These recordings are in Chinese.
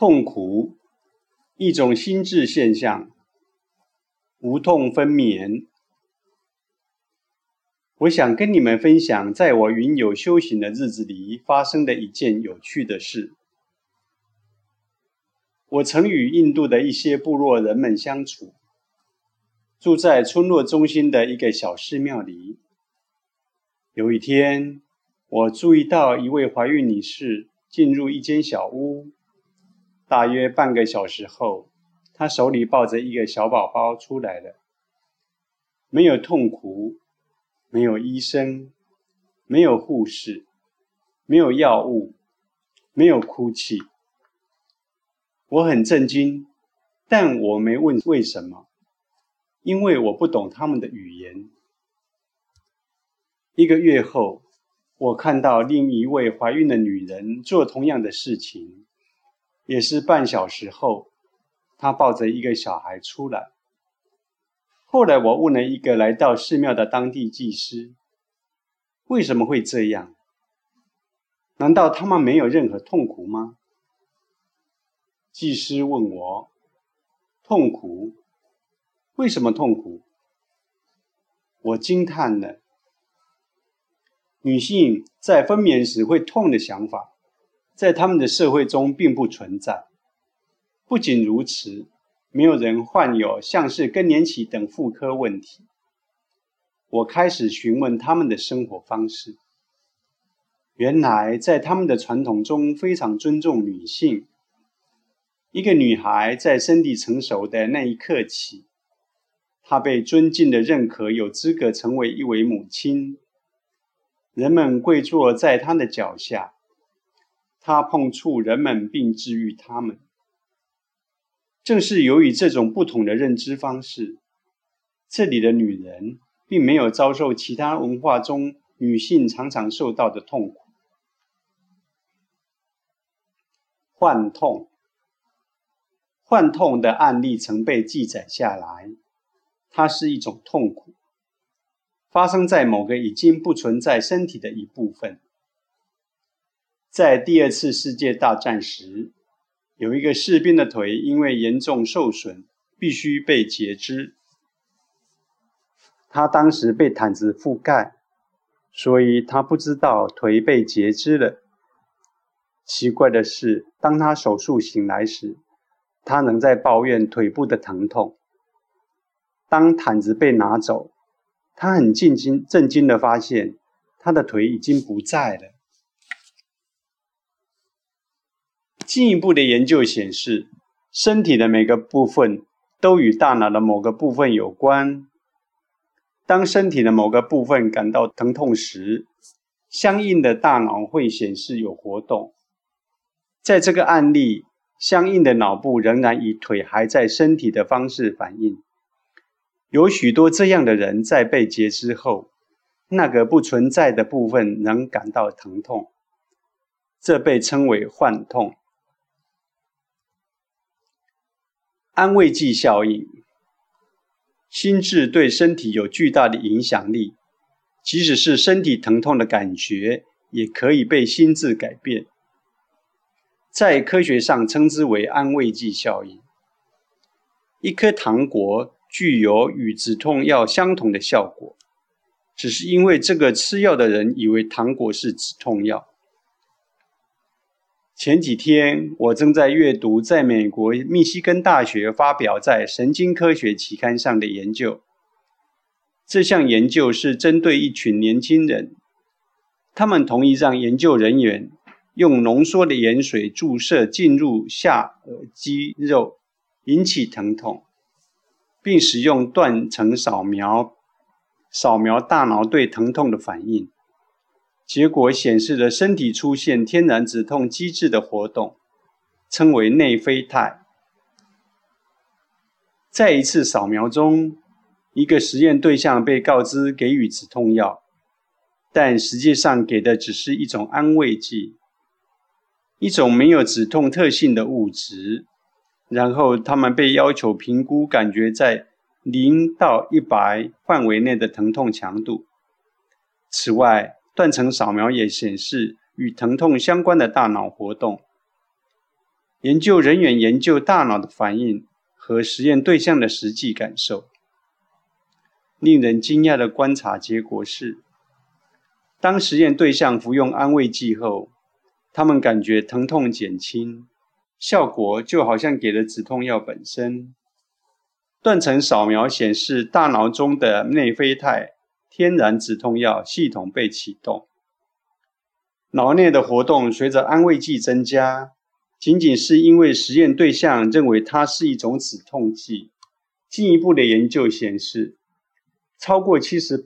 痛苦，一种心智现象，无痛分娩。我想跟你们分享，在我云游修行的日子里发生的一件有趣的事。我曾与印度的一些部落人们相处，住在村落中心的一个小寺庙里。有一天，我注意到一位怀孕女士进入一间小屋。大约半个小时后，她手里抱着一个小宝宝出来了。没有痛苦，没有医生，没有护士，没有药物，没有哭泣。我很震惊，但我没问为什么，因为我不懂他们的语言。一个月后，我看到另一位怀孕的女人做同样的事情。也是半小时后，他抱着一个小孩出来。后来我问了一个来到寺庙的当地祭师：“为什么会这样？难道他们没有任何痛苦吗？”祭师问我：“痛苦？为什么痛苦？”我惊叹了。女性在分娩时会痛的想法。在他们的社会中并不存在。不仅如此，没有人患有像是更年期等妇科问题。我开始询问他们的生活方式。原来，在他们的传统中非常尊重女性。一个女孩在身体成熟的那一刻起，她被尊敬的认可，有资格成为一位母亲。人们跪坐在她的脚下。他碰触人们并治愈他们，正是由于这种不同的认知方式，这里的女人并没有遭受其他文化中女性常常受到的痛苦。幻痛，幻痛的案例曾被记载下来，它是一种痛苦，发生在某个已经不存在身体的一部分。在第二次世界大战时，有一个士兵的腿因为严重受损，必须被截肢。他当时被毯子覆盖，所以他不知道腿被截肢了。奇怪的是，当他手术醒来时，他仍在抱怨腿部的疼痛。当毯子被拿走，他很震惊，震惊的发现他的腿已经不在了。进一步的研究显示，身体的每个部分都与大脑的某个部分有关。当身体的某个部分感到疼痛时，相应的大脑会显示有活动。在这个案例，相应的脑部仍然以腿还在身体的方式反应。有许多这样的人在被截肢后，那个不存在的部分能感到疼痛，这被称为幻痛。安慰剂效应，心智对身体有巨大的影响力，即使是身体疼痛的感觉，也可以被心智改变。在科学上称之为安慰剂效应。一颗糖果具有与止痛药相同的效果，只是因为这个吃药的人以为糖果是止痛药。前几天，我正在阅读在美国密西根大学发表在《神经科学》期刊上的研究。这项研究是针对一群年轻人，他们同意让研究人员用浓缩的盐水注射进入下颌肌肉，引起疼痛，并使用断层扫描扫描大脑对疼痛的反应。结果显示了身体出现天然止痛机制的活动，称为内啡肽。在一次扫描中，一个实验对象被告知给予止痛药，但实际上给的只是一种安慰剂，一种没有止痛特性的物质。然后他们被要求评估感觉在零到一百范围内的疼痛强度。此外，断层扫描也显示与疼痛相关的大脑活动。研究人员研究大脑的反应和实验对象的实际感受。令人惊讶的观察结果是，当实验对象服用安慰剂后，他们感觉疼痛减轻，效果就好像给了止痛药本身。断层扫描显示，大脑中的内啡肽天然止痛药系统被启动，脑内的活动随着安慰剂增加。仅仅是因为实验对象认为它是一种止痛剂。进一步的研究显示，超过七十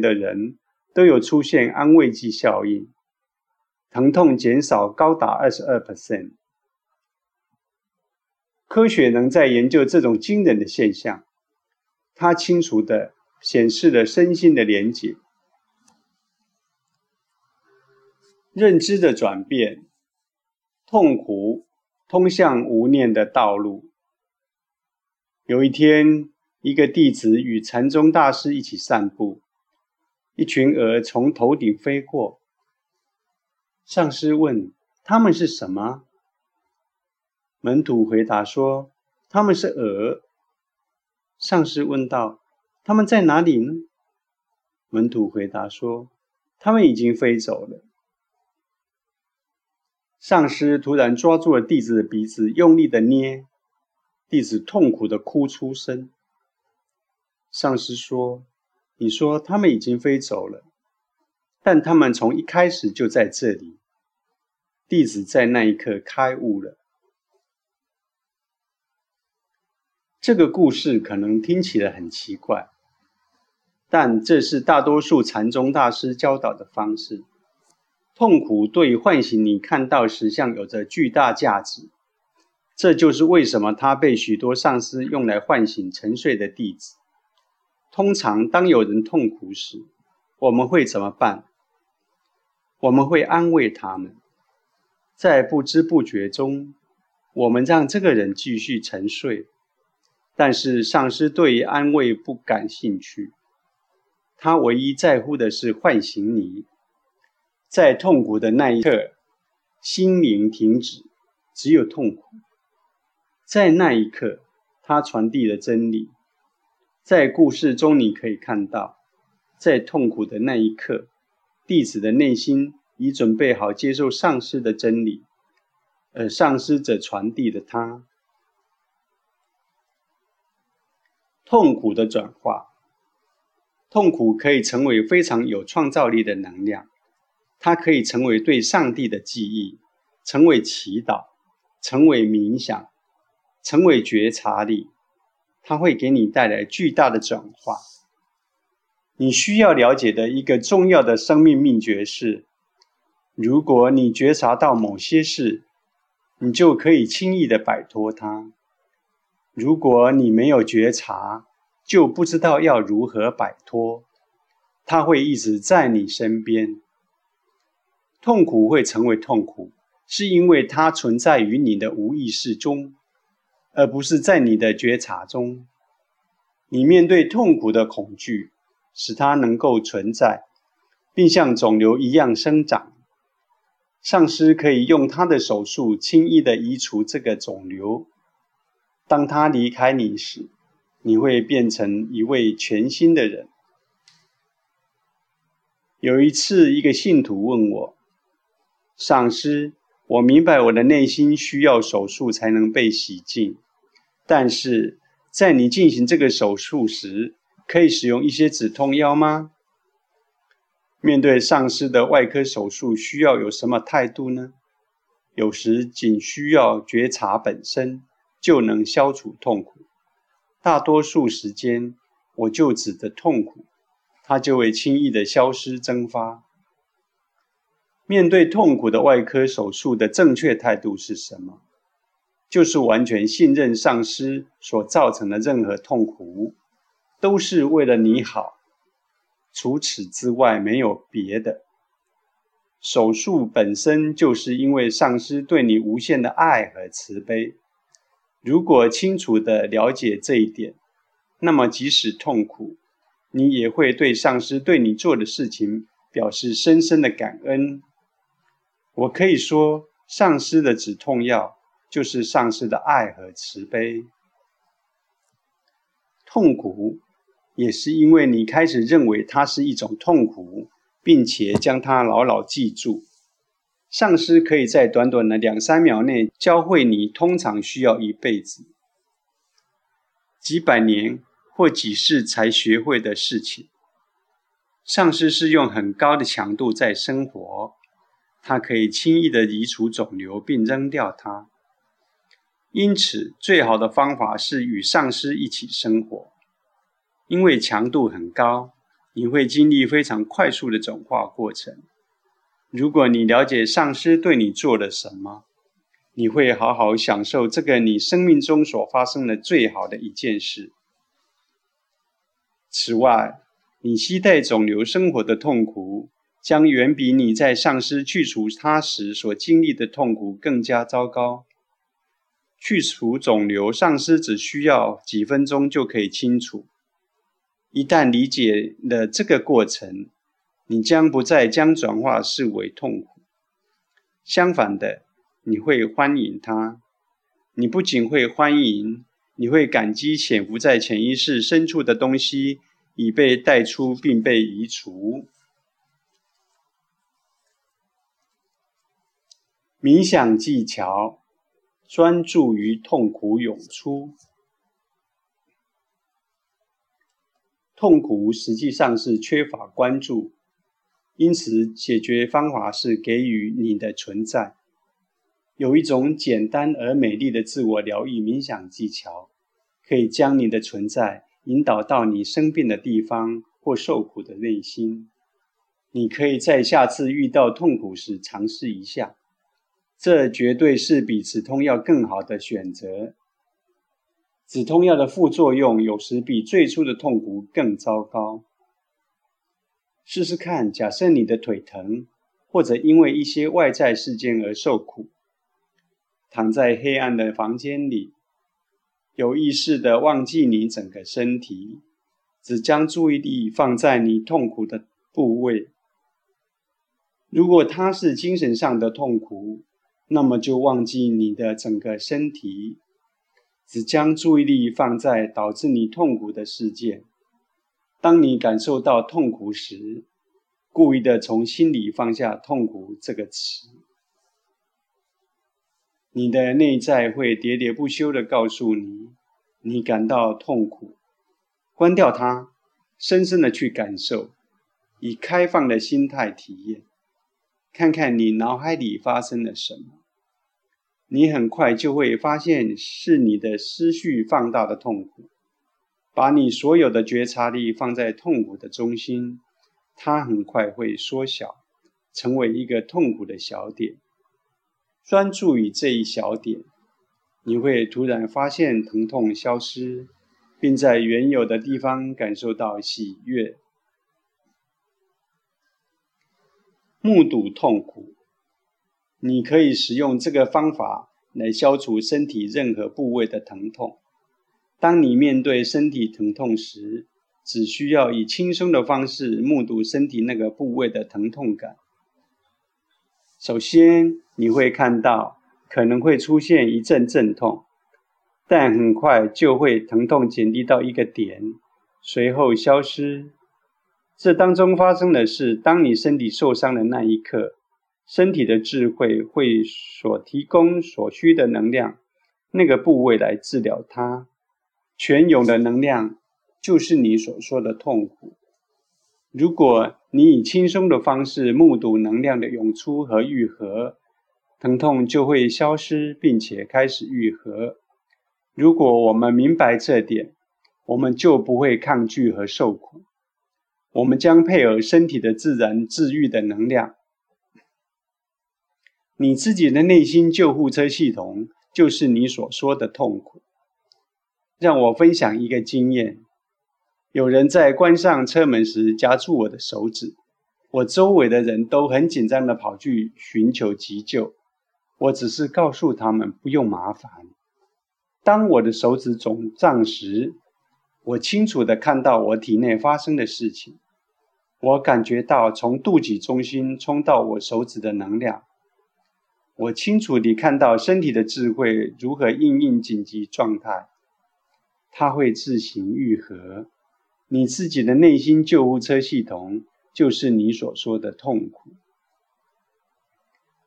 的人都有出现安慰剂效应，疼痛减少高达二十二%。科学能在研究这种惊人的现象，它清楚的显示了身心的连结、认知的转变。痛苦通向无念的道路。有一天，一个弟子与禅宗大师一起散步，一群鹅从头顶飞过。上师问：“他们是什么？”门徒回答说：“他们是鹅。”上师问道：“他们在哪里呢？”门徒回答说：“他们已经飞走了。”上师突然抓住了弟子的鼻子，用力的捏，弟子痛苦的哭出声。上师说：“你说他们已经飞走了，但他们从一开始就在这里。”弟子在那一刻开悟了。这个故事可能听起来很奇怪，但这是大多数禅宗大师教导的方式。痛苦对唤醒你看到实相有着巨大价值，这就是为什么它被许多上师用来唤醒沉睡的弟子。通常，当有人痛苦时，我们会怎么办？我们会安慰他们，在不知不觉中，我们让这个人继续沉睡。但是，上师对于安慰不感兴趣，他唯一在乎的是唤醒你。在痛苦的那一刻，心灵停止，只有痛苦。在那一刻，他传递了真理。在故事中，你可以看到，在痛苦的那一刻，弟子的内心已准备好接受上师的真理，而上师则传递了他。痛苦的转化，痛苦可以成为非常有创造力的能量。它可以成为对上帝的记忆，成为祈祷，成为冥想，成为觉察力。它会给你带来巨大的转化。你需要了解的一个重要的生命秘诀是：如果你觉察到某些事，你就可以轻易的摆脱它；如果你没有觉察，就不知道要如何摆脱。它会一直在你身边。痛苦会成为痛苦，是因为它存在于你的无意识中，而不是在你的觉察中。你面对痛苦的恐惧，使它能够存在，并像肿瘤一样生长。上师可以用他的手术轻易地移除这个肿瘤。当他离开你时，你会变成一位全新的人。有一次，一个信徒问我。上师，我明白我的内心需要手术才能被洗净，但是在你进行这个手术时，可以使用一些止痛药吗？面对上师的外科手术，需要有什么态度呢？有时仅需要觉察本身就能消除痛苦，大多数时间我就指的痛苦，它就会轻易的消失蒸发。面对痛苦的外科手术的正确态度是什么？就是完全信任上师所造成的任何痛苦，都是为了你好，除此之外没有别的。手术本身就是因为上师对你无限的爱和慈悲。如果清楚地了解这一点，那么即使痛苦，你也会对上师对你做的事情表示深深的感恩。我可以说，上师的止痛药就是上师的爱和慈悲。痛苦，也是因为你开始认为它是一种痛苦，并且将它牢牢记住。上师可以在短短的两三秒内教会你，通常需要一辈子、几百年或几世才学会的事情。上师是用很高的强度在生活，他可以轻易的移除肿瘤并扔掉它。因此，最好的方法是与上师一起生活，因为强度很高，你会经历非常快速的转化过程。如果你了解上师对你做了什么，你会好好享受这个你生命中所发生的最好的一件事。此外，你期待肿瘤生活的痛苦，将远比你在上师去除它时所经历的痛苦更加糟糕。去除肿瘤，上师只需要几分钟就可以清除。一旦理解了这个过程，你将不再将转化视为痛苦，相反的，你会欢迎它。你不仅会欢迎，你会感激潜伏在潜意识深处的东西已被带出并被移除。冥想技巧，专注于痛苦涌出。痛苦实际上是缺乏关注。因此，解决方法是给予你的存在。有一种简单而美丽的自我疗愈冥想技巧，可以将你的存在引导到你生病的地方或受苦的内心。你可以在下次遇到痛苦时尝试一下，这绝对是比止痛药更好的选择。止痛药的副作用有时比最初的痛苦更糟糕。试试看，假设你的腿疼，或者因为一些外在事件而受苦，躺在黑暗的房间里，有意识的忘记你整个身体，只将注意力放在你痛苦的部位。如果它是精神上的痛苦，那么就忘记你的整个身体，只将注意力放在导致你痛苦的事件。当你感受到痛苦时，故意的从心里放下“痛苦”这个词，你的内在会喋喋不休的告诉你，你感到痛苦。关掉它，深深的去感受，以开放的心态体验，看看你脑海里发生了什么。你很快就会发现，是你的思绪放大的痛苦。把你所有的觉察力放在痛苦的中心，它很快会缩小，成为一个痛苦的小点。专注于这一小点，你会突然发现疼痛消失，并在原有的地方感受到喜悦。目睹痛苦，你可以使用这个方法来消除身体任何部位的疼痛。当你面对身体疼痛时，只需要以轻松的方式目睹身体那个部位的疼痛感。首先，你会看到可能会出现一阵阵痛，但很快就会疼痛减低到一个点，随后消失。这当中发生的是，当你身体受伤的那一刻，身体的智慧会所提供所需的能量，那个部位来治疗它。泉涌的能量就是你所说的痛苦。如果你以轻松的方式目睹能量的涌出和愈合，疼痛就会消失，并且开始愈合。如果我们明白这点，我们就不会抗拒和受苦。我们将配合身体的自然治愈的能量。你自己的内心救护车系统就是你所说的痛苦。让我分享一个经验：有人在关上车门时夹住我的手指，我周围的人都很紧张地跑去寻求急救。我只是告诉他们不用麻烦。当我的手指肿胀时，我清楚地看到我体内发生的事情。我感觉到从肚脐中心冲到我手指的能量。我清楚地看到身体的智慧如何应应紧急状态，它会自行愈合。你自己的内心救护车系统就是你所说的痛苦。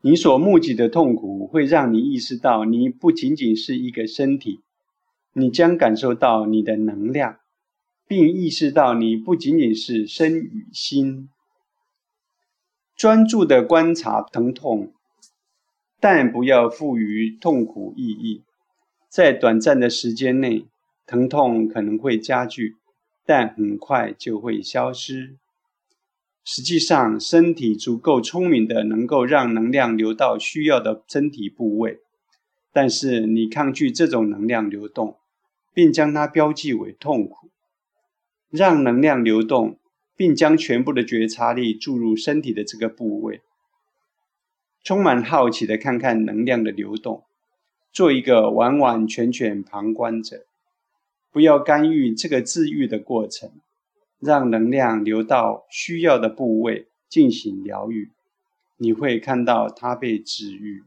你所目击的痛苦会让你意识到，你不仅仅是一个身体，你将感受到你的能量，并意识到你不仅仅是身与心。专注的观察疼痛。但不要赋予痛苦意义，在短暂的时间内，疼痛可能会加剧，但很快就会消失。实际上，身体足够聪明的，能够让能量流到需要的身体部位，但是你抗拒这种能量流动，并将它标记为痛苦。让能量流动，并将全部的觉察力注入身体的这个部位。充满好奇的看看能量的流动，做一个完完全全旁观者，不要干预这个治愈的过程，让能量流到需要的部位进行疗愈，你会看到它被治愈。